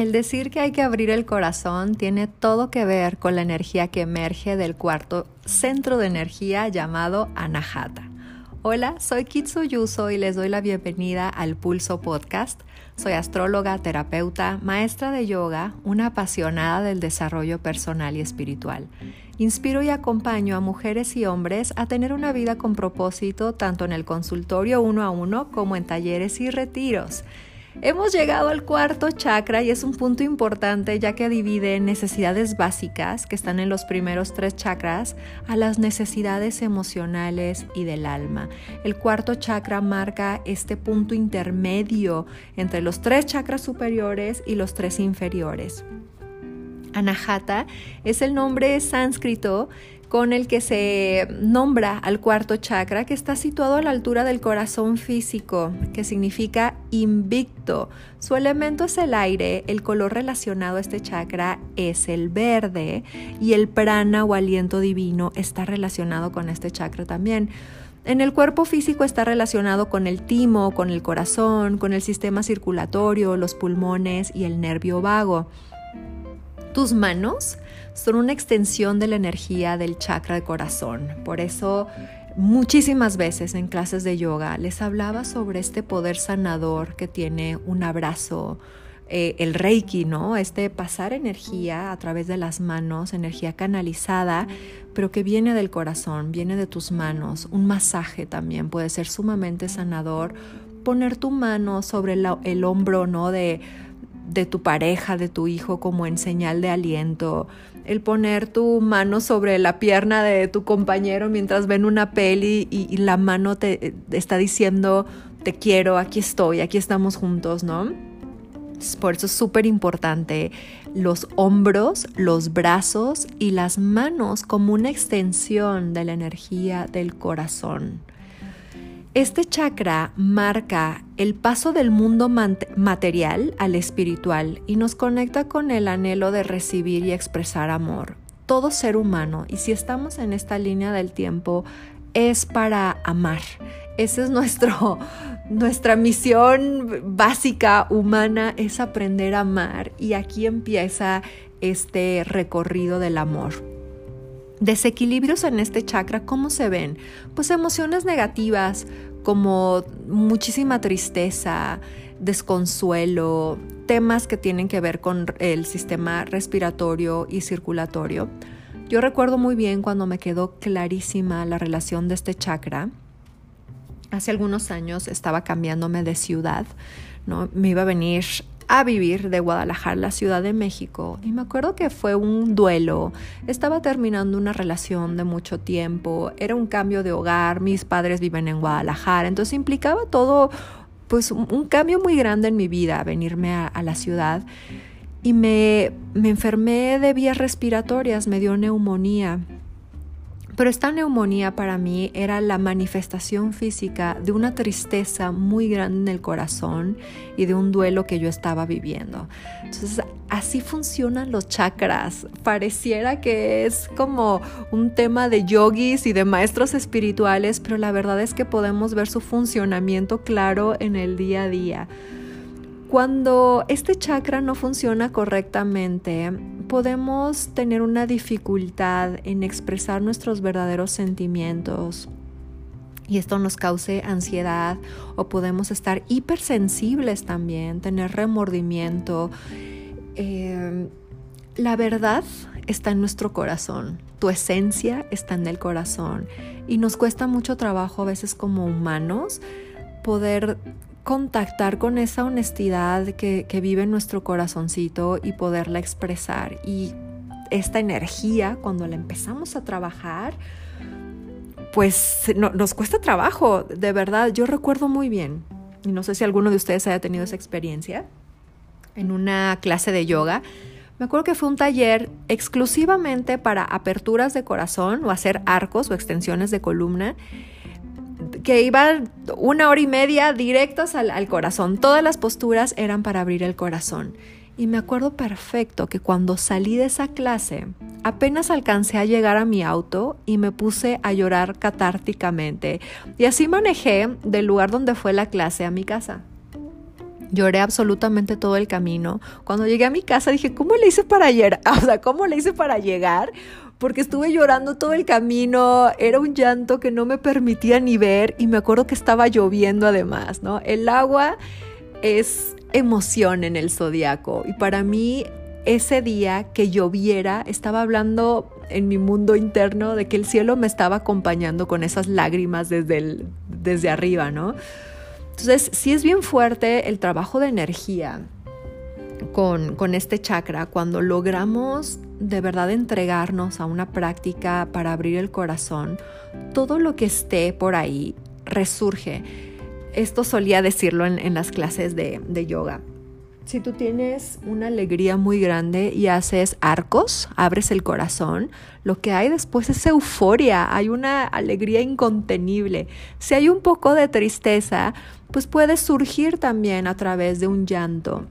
El decir que hay que abrir el corazón tiene todo que ver con la energía que emerge del cuarto centro de energía llamado Anahata. Hola, soy Kitsu Yuso y les doy la bienvenida al Pulso Podcast. Soy astróloga, terapeuta, maestra de yoga, una apasionada del desarrollo personal y espiritual. Inspiro y acompaño a mujeres y hombres a tener una vida con propósito tanto en el consultorio uno a uno como en talleres y retiros. Hemos llegado al cuarto chakra y es un punto importante ya que divide necesidades básicas que están en los primeros tres chakras a las necesidades emocionales y del alma. El cuarto chakra marca este punto intermedio entre los tres chakras superiores y los tres inferiores. Anahata es el nombre sánscrito con el que se nombra al cuarto chakra que está situado a la altura del corazón físico, que significa invicto. Su elemento es el aire, el color relacionado a este chakra es el verde y el prana o aliento divino está relacionado con este chakra también. En el cuerpo físico está relacionado con el timo, con el corazón, con el sistema circulatorio, los pulmones y el nervio vago. Tus manos son una extensión de la energía del chakra de corazón. Por eso muchísimas veces en clases de yoga les hablaba sobre este poder sanador que tiene un abrazo, eh, el reiki, ¿no? Este pasar energía a través de las manos, energía canalizada, pero que viene del corazón, viene de tus manos. Un masaje también puede ser sumamente sanador. Poner tu mano sobre el hombro, ¿no? De de tu pareja, de tu hijo, como en señal de aliento. El poner tu mano sobre la pierna de tu compañero mientras ven una peli y, la mano te está diciendo, te quiero, aquí estoy, aquí estamos juntos, ¿no? Por eso es súper importante los hombros, los brazos y las manos como una extensión de la energía del corazón. Este chakra marca el paso del mundo material al espiritual y nos conecta con el anhelo de recibir y expresar amor. Todo ser humano, y si estamos en esta línea del tiempo, es para amar. Esa es nuestro, nuestra misión básica humana, es aprender a amar. Y aquí empieza este recorrido del amor. Desequilibrios en este chakra, ¿cómo se ven? Pues emociones negativas como muchísima tristeza, desconsuelo, temas que tienen que ver con el sistema respiratorio y circulatorio. Yo recuerdo muy bien cuando me quedó clarísima la relación de este chakra. Hace algunos años estaba cambiándome de ciudad, ¿no? Me iba a venir a vivir de Guadalajara la Ciudad de México y me acuerdo que fue un duelo. Estaba terminando una relación de mucho tiempo, era un cambio de hogar, mis padres viven en Guadalajara, entonces implicaba todo pues un cambio muy grande en mi vida venirme a, a la ciudad y me, me enfermé de vías respiratorias, me dio neumonía pero esta neumonía para mí era la manifestación física de una tristeza muy grande en el corazón y de un duelo que yo estaba viviendo. Entonces, así funcionan los chakras. Pareciera que es como un tema de yogis y de maestros espirituales, pero la verdad es que podemos ver su funcionamiento claro en el día a día. Cuando este chakra no funciona correctamente, podemos tener una dificultad en expresar nuestros verdaderos sentimientos y esto nos cause ansiedad o podemos estar hipersensibles también, tener remordimiento. Eh, la verdad está en nuestro corazón, tu esencia está en el corazón y nos cuesta mucho trabajo a veces como humanos poder contactar con esa honestidad que, vive en nuestro corazoncito y poderla expresar. Y esta energía, cuando la empezamos a trabajar, pues nos cuesta trabajo, de verdad. Yo recuerdo muy bien, y no sé si alguno de ustedes haya tenido esa experiencia, en una clase de yoga. Me acuerdo que fue un taller exclusivamente para aperturas de corazón o hacer arcos o extensiones de columna que iban una hora y media directos al, al, corazón. Todas las posturas eran para abrir el corazón. Y me acuerdo perfecto que cuando salí de esa clase, apenas alcancé a llegar a mi auto y me puse a llorar catárticamente. Y así manejé del lugar donde fue la clase a mi casa. Lloré absolutamente todo el camino. Cuando llegué a mi casa dije, ¿cómo le hice para llegar? O sea, ¿cómo le hice para llegar? Porque estuve llorando todo el camino, era un llanto que no me permitía ni ver y me acuerdo que estaba lloviendo además, ¿no? El agua es emoción en el zodiaco y para mí ese día que lloviera estaba hablando en mi mundo interno de que el cielo me estaba acompañando con esas lágrimas desde, desde arriba, ¿no? Entonces, sí es bien fuerte el trabajo de energía con, este chakra cuando logramos de verdad entregarnos a una práctica para abrir el corazón, todo lo que esté por ahí resurge. Esto solía decirlo en, las clases de, de yoga. Si tú tienes una alegría muy grande y haces arcos, abres el corazón, lo que hay después es euforia, hay una alegría incontenible. Si hay un poco de tristeza, pues puede surgir también a través de un llanto.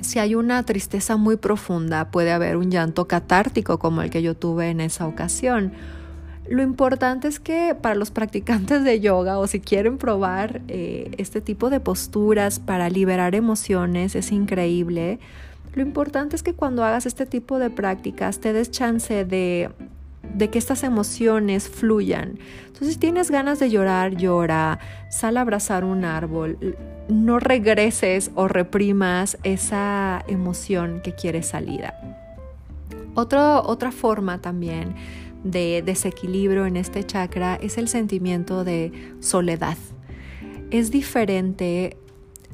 Si hay una tristeza muy profunda, puede haber un llanto catártico como el que yo tuve en esa ocasión. Lo importante es que para los practicantes de yoga o si quieren probar eh, este tipo de posturas para liberar emociones, es increíble. Lo importante es que cuando hagas este tipo de prácticas te des chance de, de que estas emociones fluyan. Entonces, si tienes ganas de llorar, llora, sal a abrazar un árbol, no regreses o reprimas esa emoción que quiere salida. otra forma también de desequilibrio en este chakra es el sentimiento de soledad. Es diferente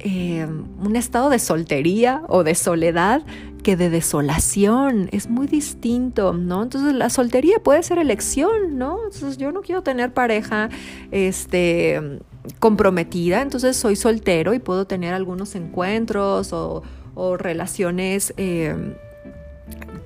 eh, un estado de soltería o de soledad que de desolación. Es muy distinto, ¿no? Entonces la soltería puede ser elección, ¿no? Entonces yo no quiero tener pareja este, comprometida, entonces soy soltero y puedo tener algunos encuentros o, relaciones eh,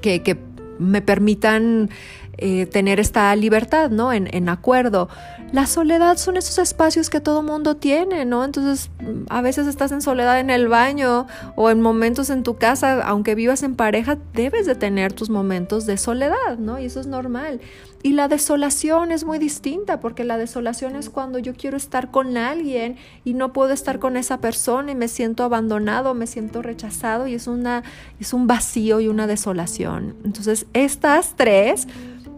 que, me permitan eh, tener esta libertad, ¿no? En, acuerdo. La soledad son esos espacios que todo mundo tiene, ¿no? Entonces, a veces estás en soledad en el baño o en momentos en tu casa, aunque vivas en pareja, debes de tener tus momentos de soledad, ¿no? Y eso es normal. Y la desolación es muy distinta, porque la desolación es cuando yo quiero estar con alguien y no puedo estar con esa persona y me siento abandonado, me siento rechazado y es, una, es un vacío y una desolación. Entonces, estas tres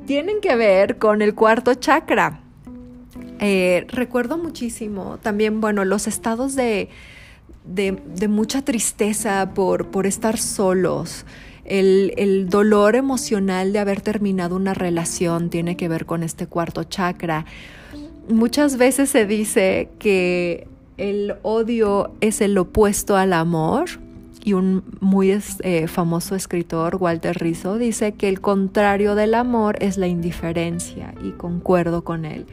tienen que ver con el cuarto chakra. Eh, recuerdo muchísimo también, bueno, los estados de, mucha tristeza por, estar solos. El, el, dolor emocional de haber terminado una relación tiene que ver con este cuarto chakra. Muchas veces se dice que el odio es el opuesto al amor y un muy eh, famoso escritor, Walter Rizzo, dice que el contrario del amor es la indiferencia y concuerdo con él.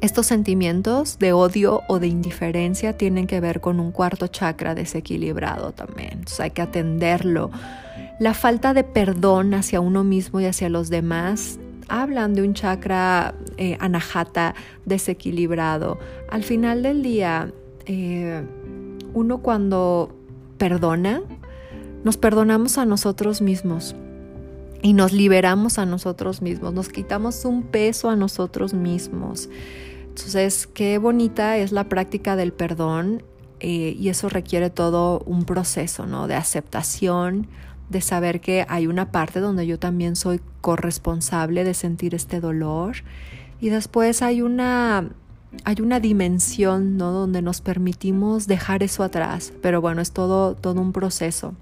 Estos sentimientos de odio o de indiferencia tienen que ver con un cuarto chakra desequilibrado también, hay que atenderlo. La falta de perdón hacia uno mismo y hacia los demás hablan de un chakra eh, anahata desequilibrado. Al final del día, eh, uno cuando perdona, nos perdonamos a nosotros mismos y nos liberamos a nosotros mismos, nos quitamos un peso a nosotros mismos. Entonces, qué bonita es la práctica del perdón eh, y eso requiere todo un proceso, ¿no? De aceptación, de saber que hay una parte donde yo también soy corresponsable de sentir este dolor y después hay una hay una dimensión ¿no? donde nos permitimos dejar eso atrás, pero bueno, es todo, todo un proceso.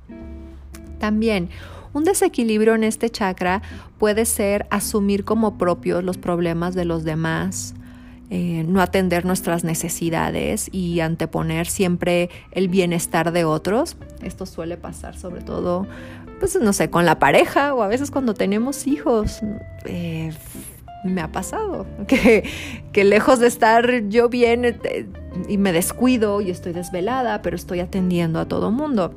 También un desequilibrio en este chakra puede ser asumir como propios los problemas de los demás, eh, no atender nuestras necesidades y anteponer siempre el bienestar de otros. Esto suele pasar sobre todo, pues no sé, con la pareja o a veces cuando tenemos hijos. Eh, me ha pasado, que, que lejos de estar yo bien eh, y me descuido y estoy desvelada, pero estoy atendiendo a todo mundo.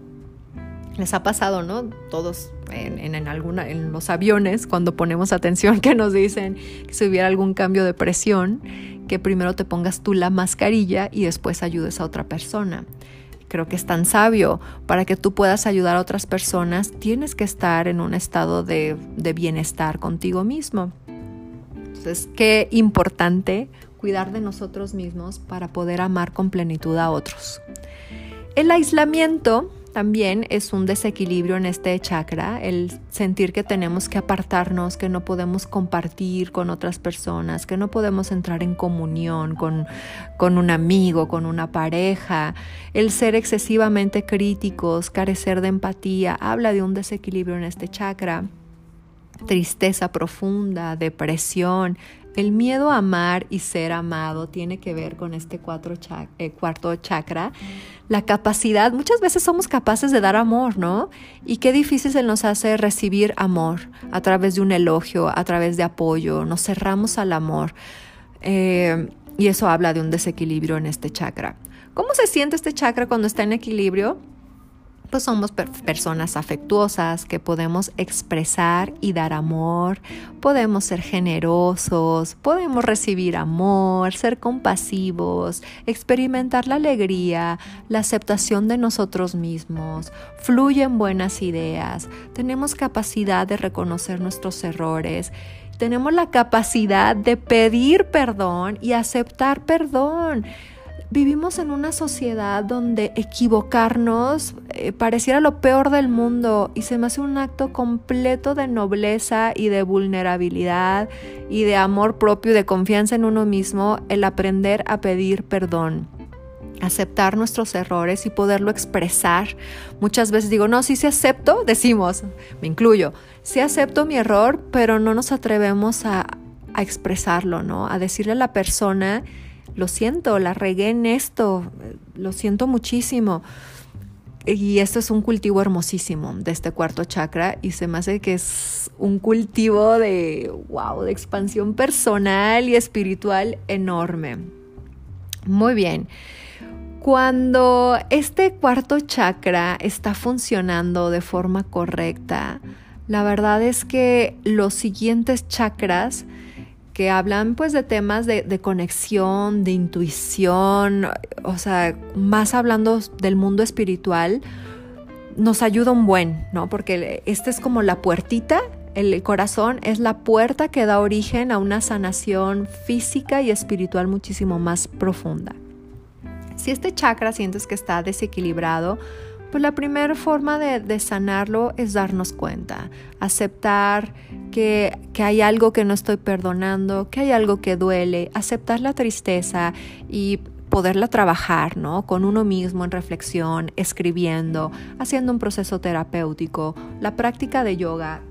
Les ha pasado, ¿no? Todos en, en, alguna, en los aviones, cuando ponemos atención, que nos dicen que si hubiera algún cambio de presión, que primero te pongas tú la mascarilla y después ayudes a otra persona. Creo que es tan sabio. Para que tú puedas ayudar a otras personas, tienes que estar en un estado de, de bienestar contigo mismo. Entonces, qué importante cuidar de nosotros mismos para poder amar con plenitud a otros. El aislamiento también es un desequilibrio en este chakra, el sentir que tenemos que apartarnos, que no podemos compartir con otras personas, que no podemos entrar en comunión con, con un amigo, con una pareja, el ser excesivamente críticos, carecer de empatía, habla de un desequilibrio en este chakra. Tristeza profunda, depresión, el miedo a amar y ser amado tiene que ver con este eh, cuarto chakra. La capacidad, muchas veces somos capaces de dar amor, ¿no? Y qué difícil se nos hace recibir amor a través de un elogio, a través de apoyo. Nos cerramos al amor. Eh, y eso habla de un desequilibrio en este chakra. ¿Cómo se siente este chakra cuando está en equilibrio? Pues somos personas afectuosas que podemos expresar y dar amor, podemos ser generosos, podemos recibir amor, ser compasivos, experimentar la alegría, la aceptación de nosotros mismos, fluyen buenas ideas, tenemos capacidad de reconocer nuestros errores tenemos la capacidad de pedir perdón y aceptar perdón. Vivimos en una sociedad donde equivocarnos eh, pareciera lo peor del mundo y se me hace un acto completo de nobleza y de vulnerabilidad y de amor propio y de confianza en uno mismo el aprender a pedir perdón aceptar nuestros errores y poderlo expresar. Muchas veces digo, no, sí se acepto, decimos, me incluyo, sí acepto mi error, pero no nos atrevemos a, a expresarlo, ¿no? A decirle a la persona lo siento, la regué en esto, lo siento muchísimo. Y esto es un cultivo hermosísimo de este cuarto chakra y se me hace que es un cultivo de, wow, de expansión personal y espiritual enorme. Muy bien. Cuando este cuarto chakra está funcionando de forma correcta, la verdad es que los siguientes chakras que hablan pues de temas de, conexión, de intuición, o sea, más hablando del mundo espiritual, nos ayuda un buen, ¿no? Porque este es como la puertita, el corazón es la puerta que da origen a una sanación física y espiritual muchísimo más profunda. Si este chakra sientes que está desequilibrado, pues la primera forma de, sanarlo es darnos cuenta, aceptar que, que, hay algo que no estoy perdonando, que hay algo que duele, aceptar la tristeza y poderla trabajar, ¿no? Con uno mismo en reflexión, escribiendo, haciendo un proceso terapéutico. La práctica de yoga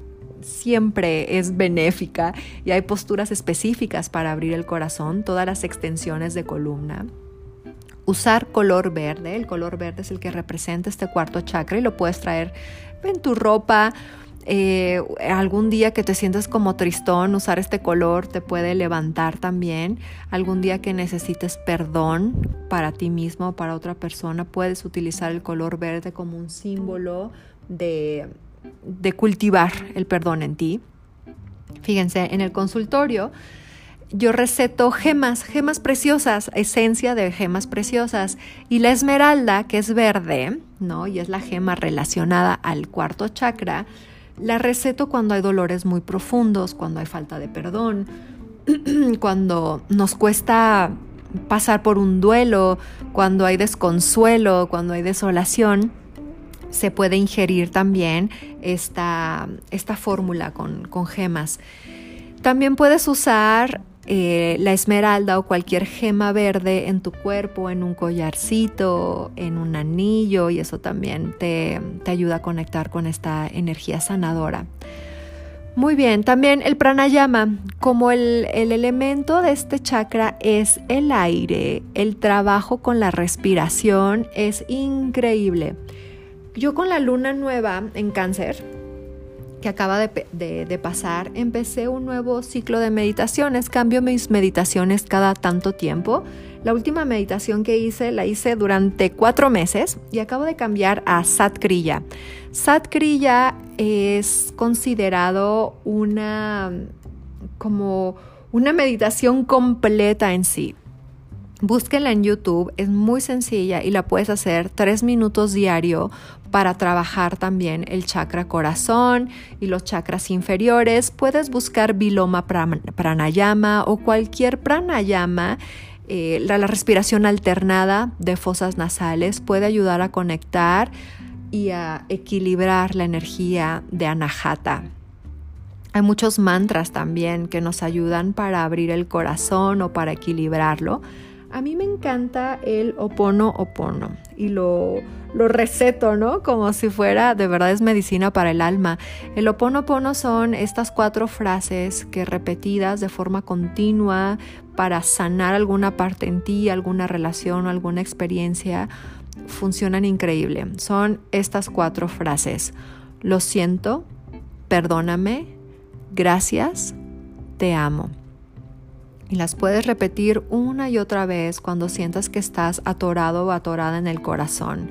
siempre es benéfica y hay posturas específicas para abrir el corazón, todas las extensiones de columna usar color verde. El color verde es el que representa este cuarto chakra y lo puedes traer en tu ropa. Eh, algún día que te sientas como tristón, usar este color te puede levantar también. Algún día que necesites perdón para ti mismo o para otra persona, puedes utilizar el color verde como un símbolo de, de cultivar el perdón en ti. Fíjense, en el consultorio yo receto gemas, gemas preciosas, esencia de gemas preciosas. Y la esmeralda, que es verde, ¿no? Y es la gema relacionada al cuarto chakra, la receto cuando hay dolores muy profundos, cuando hay falta de perdón, cuando nos cuesta pasar por un duelo, cuando hay desconsuelo, cuando hay desolación. Se puede ingerir también esta, esta fórmula con, con gemas. También puedes usar eh, la esmeralda o cualquier gema verde en tu cuerpo, en un collarcito, en un anillo y eso también te, ayuda a conectar con esta energía sanadora. Muy bien, también el pranayama, como el, el, elemento de este chakra es el aire, el trabajo con la respiración es increíble. Yo con la luna nueva en cáncer, que acaba de, pasar, empecé un nuevo ciclo de meditaciones. Cambio mis meditaciones cada tanto tiempo. La última meditación que hice la hice durante cuatro meses y acabo de cambiar a Sat Kriya. Sat Kriya es considerado una como una meditación completa en sí. Búsquela en YouTube, es muy sencilla y la puedes hacer tres minutos diario para trabajar también el chakra corazón y los chakras inferiores. Puedes buscar Viloma Pranayama o cualquier pranayama Eh, la, respiración alternada de fosas nasales puede ayudar a conectar y a equilibrar la energía de Anahata. Hay muchos mantras también que nos ayudan para abrir el corazón o para equilibrarlo. A mí me encanta el opono opono y lo, lo receto, ¿no? Como si fuera, de verdad es medicina para el alma. El opono opono son estas cuatro frases que repetidas de forma continua para sanar alguna parte en ti, alguna relación o alguna experiencia, funcionan increíble. Son estas cuatro frases. Lo siento, perdóname, gracias, te amo y las puedes repetir una y otra vez cuando sientas que estás atorado o atorada en el corazón.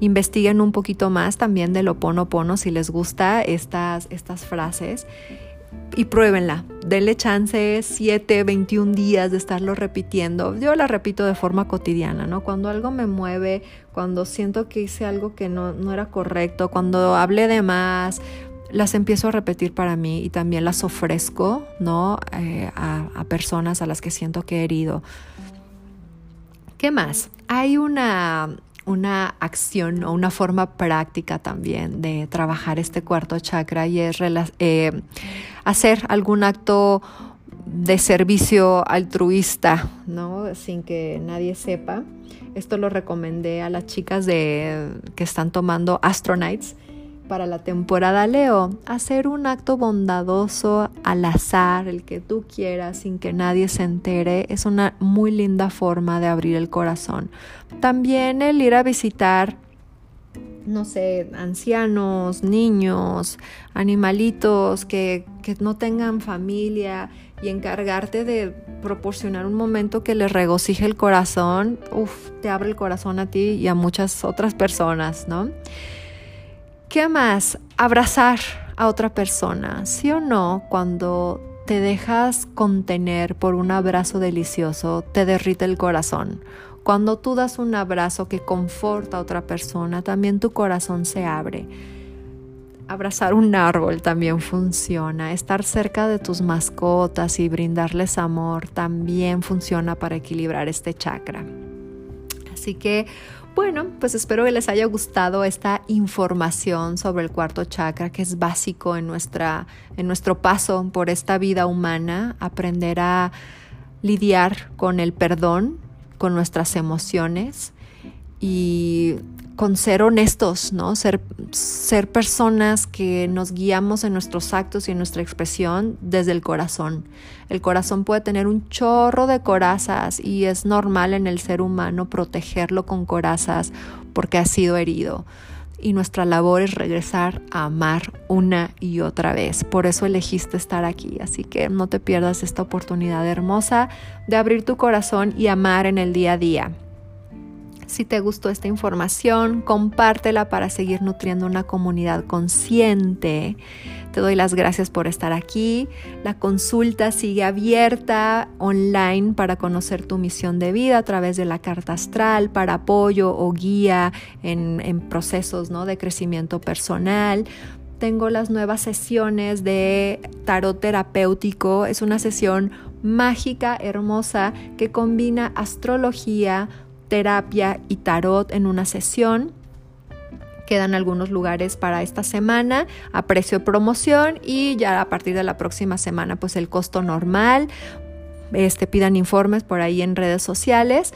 Investiguen un poquito más también de lo pono pono si les gusta estas, estas frases y pruébenla. Denle chance 7, 21 días de estarlo repitiendo. Yo la repito de forma cotidiana, ¿no? Cuando algo me mueve, cuando siento que hice algo que no, no era correcto, cuando hablé de más las empiezo a repetir para mí y también las ofrezco, ¿no? Eh, a, personas a las que siento que he herido. ¿Qué más? Hay una, una acción o una forma práctica también de trabajar este cuarto chakra y es eh, hacer algún acto de servicio altruista, ¿no? Sin que nadie sepa. Esto lo recomendé a las chicas de, que están tomando Astronites para la temporada Leo, hacer un acto bondadoso al azar, el que tú quieras, sin que nadie se entere, es una muy linda forma de abrir el corazón. También el ir a visitar, no sé, ancianos, niños, animalitos que, que no tengan familia y encargarte de proporcionar un momento que les regocije el corazón, uff, te abre el corazón a ti y a muchas otras personas, ¿no? ¿Qué más? Abrazar a otra persona, sí o no, cuando te dejas contener por un abrazo delicioso, te derrite el corazón. Cuando tú das un abrazo que conforta a otra persona, también tu corazón se abre. Abrazar un árbol también funciona. Estar cerca de tus mascotas y brindarles amor también funciona para equilibrar este chakra. Así que bueno, pues espero que les haya gustado esta información sobre el cuarto chakra que es básico en, nuestra, en nuestro paso por esta vida humana, aprender a lidiar con el perdón, con nuestras emociones y con ser honestos, ¿no? Ser, ser personas que nos guiamos en nuestros actos y en nuestra expresión desde el corazón. El corazón puede tener un chorro de corazas y es normal en el ser humano protegerlo con corazas porque ha sido herido. Y nuestra labor es regresar a amar una y otra vez. Por eso elegiste estar aquí. Así que no te pierdas esta oportunidad hermosa de abrir tu corazón y amar en el día a día. Si te gustó esta información, compártela para seguir nutriendo una comunidad consciente. Te doy las gracias por estar aquí. La consulta sigue abierta online para conocer tu misión de vida a través de la carta astral, para apoyo o guía en, procesos ¿no? de crecimiento personal tengo las nuevas sesiones de tarot terapéutico. Es una sesión mágica, hermosa, que combina astrología, terapia y tarot en una sesión. Quedan algunos lugares para esta semana a precio de promoción y ya a partir de la próxima semana pues el costo normal. Este, pidan informes por ahí en redes sociales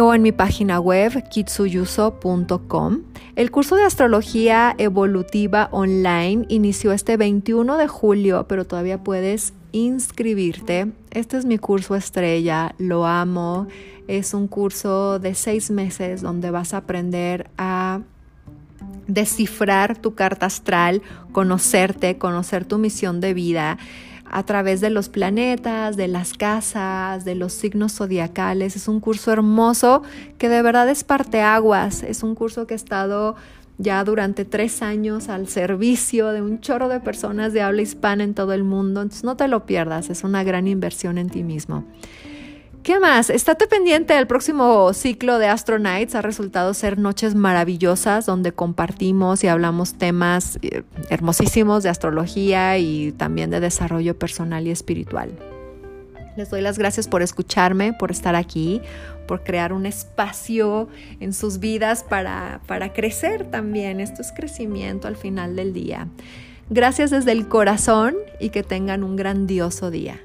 o en mi página web kitsuyuso.com. El curso de astrología evolutiva online inició este 21 de julio, pero todavía puedes inscribirte. Este es mi curso estrella, lo amo. Es un curso de seis meses donde vas a aprender a descifrar tu carta astral, conocerte, conocer tu misión de vida a través de los planetas, de las casas, de los signos zodiacales. Es un curso hermoso que de verdad es parteaguas. Es un curso que ha estado ya durante tres años al servicio de un chorro de personas de habla hispana en todo el mundo. Entonces no te lo pierdas, es una gran inversión en ti mismo. ¿Qué más? Estate pendiente del próximo ciclo de Astro Nights. Ha resultado ser noches maravillosas donde compartimos y hablamos temas eh, hermosísimos de astrología y también de desarrollo personal y espiritual. Les doy las gracias por escucharme, por estar aquí, por crear un espacio en sus vidas para, para crecer también. Esto es crecimiento al final del día. Gracias desde el corazón y que tengan un grandioso día.